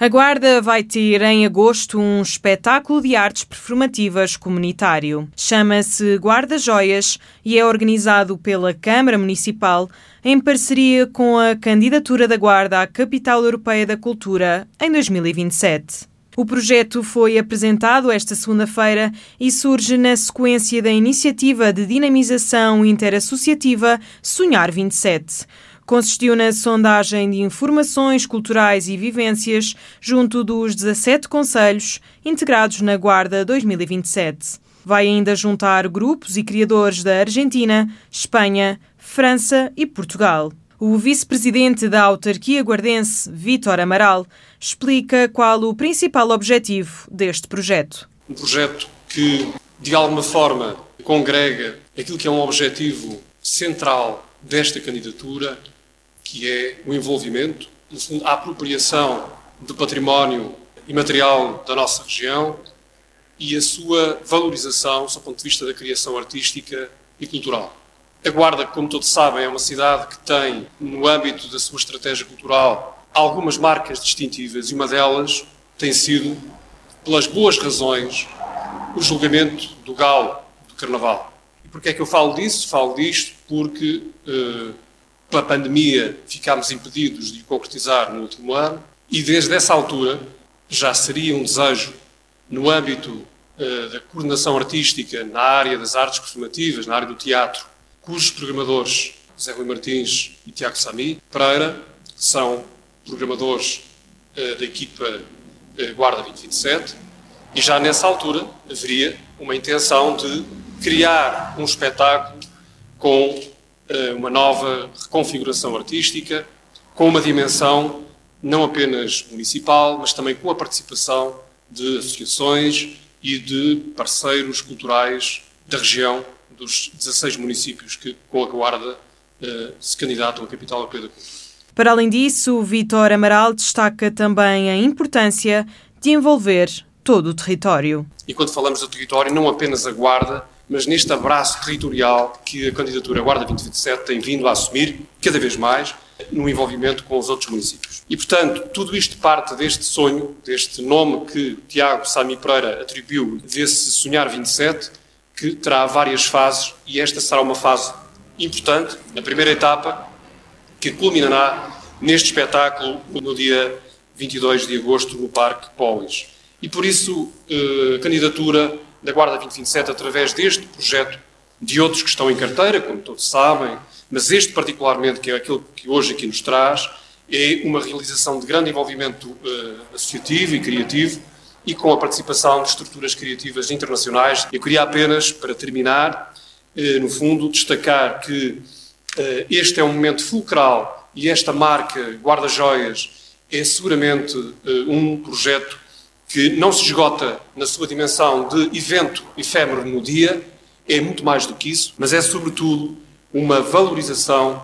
A Guarda vai ter em agosto um espetáculo de artes performativas comunitário. Chama-se Guarda Joias e é organizado pela Câmara Municipal em parceria com a candidatura da Guarda à Capital Europeia da Cultura em 2027. O projeto foi apresentado esta segunda-feira e surge na sequência da iniciativa de dinamização interassociativa Sonhar 27 consistiu na sondagem de informações culturais e vivências junto dos 17 conselhos integrados na Guarda 2027. Vai ainda juntar grupos e criadores da Argentina, Espanha, França e Portugal. O vice-presidente da autarquia guardense, Vítor Amaral, explica qual o principal objetivo deste projeto. Um projeto que, de alguma forma, congrega aquilo que é um objetivo central desta candidatura, que é o envolvimento, no fundo, a apropriação do património imaterial da nossa região e a sua valorização, do ponto de vista da criação artística e cultural. A Guarda, como todos sabem, é uma cidade que tem, no âmbito da sua estratégia cultural, algumas marcas distintivas e uma delas tem sido, pelas boas razões, o julgamento do galo do Carnaval. E porquê é que eu falo disso? Falo disto porque uh, pela pandemia, ficámos impedidos de o concretizar no último ano e desde essa altura já seria um desejo, no âmbito uh, da coordenação artística, na área das artes performativas, na área do teatro, cujos programadores, Zé Rui Martins e Tiago Sami Pereira, são programadores uh, da equipa uh, Guarda 2027, e já nessa altura haveria uma intenção de criar um espetáculo com eh, uma nova reconfiguração artística, com uma dimensão não apenas municipal, mas também com a participação de associações e de parceiros culturais da região, dos 16 municípios que, com a Guarda, eh, se candidatam à Capital Europeia da Cultura. Para além disso, Vitor Amaral destaca também a importância de envolver todo o território. E quando falamos do território, não apenas a Guarda, mas neste abraço territorial que a candidatura Guarda 2027 tem vindo a assumir cada vez mais no envolvimento com os outros municípios. E, portanto, tudo isto parte deste sonho, deste nome que Tiago Sami Pereira atribuiu, desse Sonhar 27, que terá várias fases e esta será uma fase importante, a primeira etapa, que culminará neste espetáculo no dia 22 de agosto no Parque Polis. E por isso, eh, a candidatura da Guarda 2027 através deste projeto, de outros que estão em carteira, como todos sabem, mas este particularmente, que é aquele que hoje aqui nos traz, é uma realização de grande envolvimento uh, associativo e criativo e com a participação de estruturas criativas internacionais. Eu queria apenas, para terminar, uh, no fundo, destacar que uh, este é um momento fulcral e esta marca Guarda-Joias é seguramente um projeto que não se esgota na sua dimensão de evento efêmero no dia, é muito mais do que isso, mas é sobretudo uma valorização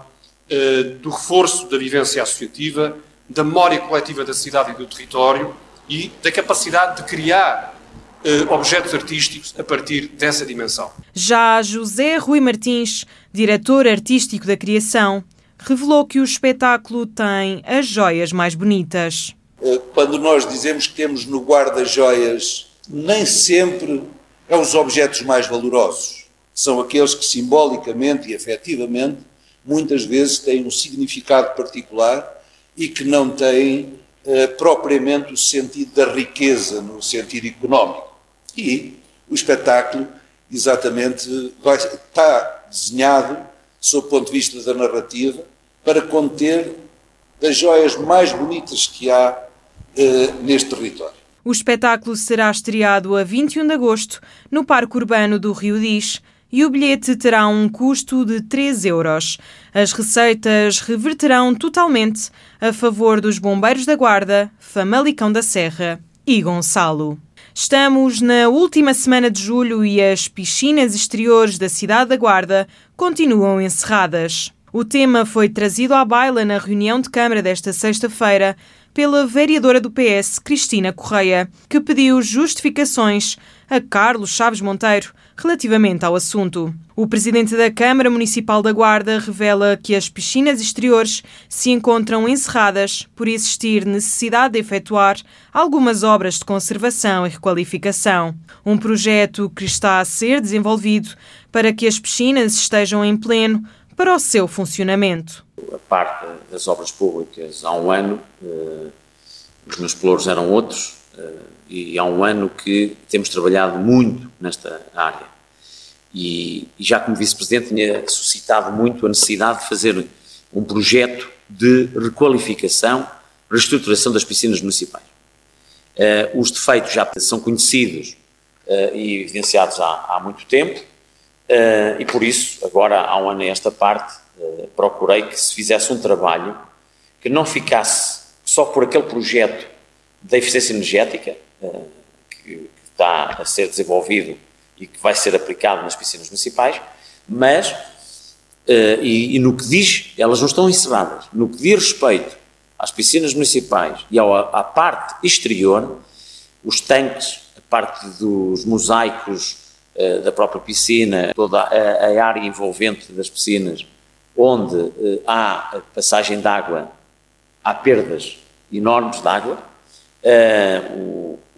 uh, do reforço da vivência associativa, da memória coletiva da cidade e do território e da capacidade de criar uh, objetos artísticos a partir dessa dimensão. Já José Rui Martins, diretor artístico da criação, revelou que o espetáculo tem as joias mais bonitas. Eh, quando nós dizemos que temos no guarda-joias, nem sempre é os objetos mais valorosos. São aqueles que simbolicamente e efetivamente muitas vezes têm um significado particular e que não têm eh, propriamente o sentido da riqueza no sentido económico. E o espetáculo exatamente vai, está desenhado, sob o ponto de vista da narrativa, para conter das joias mais bonitas que há eh, neste território. O espetáculo será estreado a 21 de agosto no Parque Urbano do Rio Diz e o bilhete terá um custo de 3 euros. As receitas reverterão totalmente a favor dos Bombeiros da Guarda, Famalicão da Serra e Gonçalo. Estamos na última semana de julho e as piscinas exteriores da cidade da Guarda continuam encerradas. O tema foi trazido à baila na reunião de Câmara desta sexta-feira pela vereadora do PS, Cristina Correia, que pediu justificações a Carlos Chaves Monteiro relativamente ao assunto. O presidente da Câmara Municipal da Guarda revela que as piscinas exteriores se encontram encerradas por existir necessidade de efetuar algumas obras de conservação e requalificação. Um projeto que está a ser desenvolvido para que as piscinas estejam em pleno para o seu funcionamento. A parte das obras públicas há um ano, eh, os meus pelouros eram outros, eh, e há um ano que temos trabalhado muito nesta área. E, e já como vice-presidente tinha suscitado muito a necessidade de fazer um projeto de requalificação, reestruturação das piscinas municipais. Uh, os defeitos já são conhecidos uh, e evidenciados há, há muito tempo, uh, e por isso, agora há um ano a esta parte, procurei que se fizesse um trabalho que não ficasse só por aquele projeto da eficiência energética, que está a ser desenvolvido e que vai ser aplicado nas piscinas municipais, mas, uh, e, e, no que diz, elas não estão encerradas, no que diz respeito às piscinas municipais e ao, à parte exterior, os tanques, a parte dos mosaicos uh, da própria piscina, toda a, a, área envolvente das piscinas, onde uh, há passagem de água, há perdas enormes de água,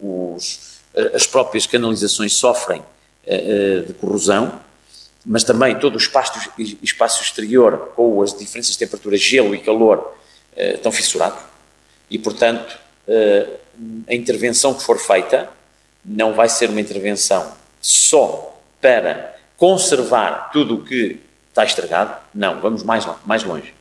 os, as próprias canalizações sofrem eh, eh, de corrosão, mas também todo o espaço, espaço exterior, com as diferenças de temperatura, gelo e calor, eh, estão fissurados. E, portanto, a intervenção que for feita não vai ser uma intervenção só para conservar tudo o que está estragado. Não, vamos mais, mais longe.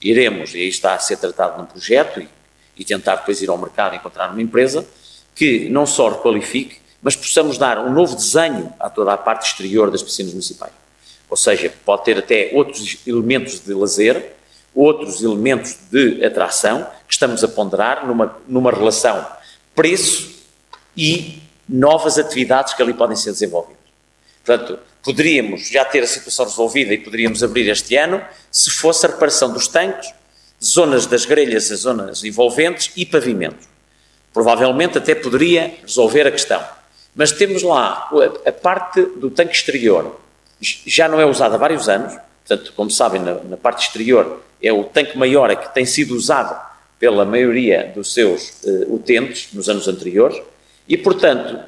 Iremos, e aí está a ser tratado num projeto, e, e tentar depois ir ao mercado e encontrar uma empresa que não só requalifique, mas possamos dar um novo desenho a toda a parte exterior das piscinas municipais. Ou seja, pode ter até outros elementos de lazer, outros elementos de atração que estamos a ponderar numa, numa relação preço e novas atividades que ali podem ser desenvolvidas. Portanto, poderíamos já ter a situação resolvida e poderíamos abrir este ano se fosse a reparação dos tanques, zonas das grelhas, as zonas envolventes e pavimentos. Provavelmente até poderia resolver a questão. Mas temos lá a, parte do tanque exterior, já não é usada há vários anos, portanto, como sabem, na, na parte exterior é o tanque maior que tem sido usado pela maioria dos seus uh, utentes nos anos anteriores, e, portanto,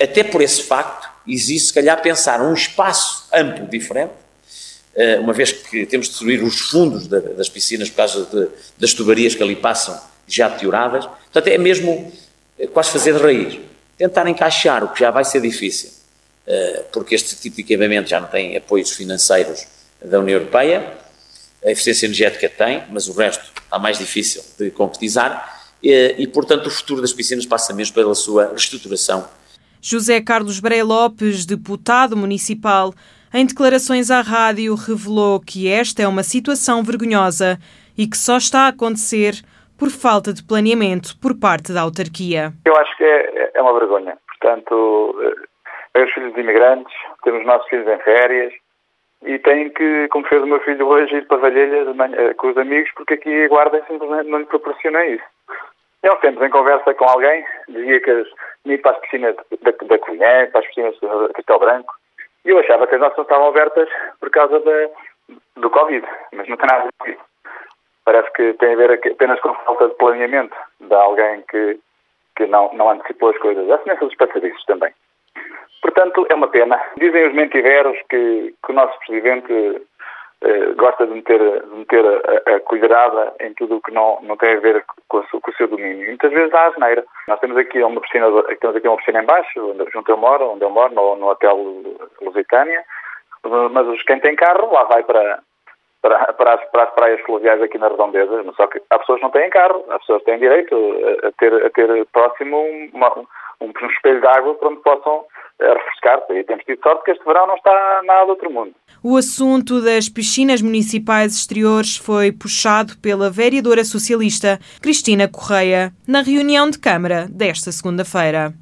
até por esse facto, existe, se calhar, pensar um espaço amplo diferente, uh, uma vez que temos de destruir os fundos da, das piscinas por causa de, das tubarias que ali passam já deterioradas. Portanto, é mesmo uh, quase fazer de raiz. Tentar encaixar, o que já vai ser difícil, eh, porque este tipo de equipamento já não tem apoios financeiros da União Europeia, a eficiência energética tem, mas o resto está mais difícil de concretizar e, e portanto, o futuro das piscinas passa mesmo pela sua reestruturação. José Carlos Breia Lopes, deputado municipal, em declarações à rádio, revelou que esta é uma situação vergonhosa e que só está a acontecer por falta de planeamento por parte da autarquia. Eu acho que é, é uma vergonha. Portanto, é os filhos de imigrantes, temos os nossos filhos em férias e têm que, como fez o meu filho hoje, ir para Valhelhas eh, com os amigos, porque aqui a guarda simplesmente não lhe proporciona isso. E há uns tempos, em conversa com alguém, dizia que ia para as piscinas da, da Covilhã, para as piscinas de Castelo Branco, e eu achava que as nossas estavam abertas por causa da, do Covid, mas não tem nada a ver parece que tem a ver apenas com falta de planeamento de alguém que, que não, não antecipou as coisas. A semelhança dos passadiços também. Portanto, é uma pena. Dizem os mentiveros que, que o nosso Presidente eh, gosta de meter, de meter a, a, colherada em tudo o que não, não tem a ver com, com o seu domínio. Muitas vezes há asneira. Nós temos aqui uma piscina, temos aqui uma piscina em baixo, junto eu moro, onde eu moro, no, no Hotel Lusitânia, mas quem tem carro lá vai para, para, para, as, para as praias fluviais aqui na Redondeza, só que há pessoas que não têm carro, as pessoas têm direito a, ter, a ter próximo uma, um, um espelho de água para onde possam eh, refrescar-se. E temos tido sorte que este verão não está nada do outro mundo. O assunto das piscinas municipais exteriores foi puxado pela vereadora socialista Cristina Correia na reunião de Câmara desta segunda-feira.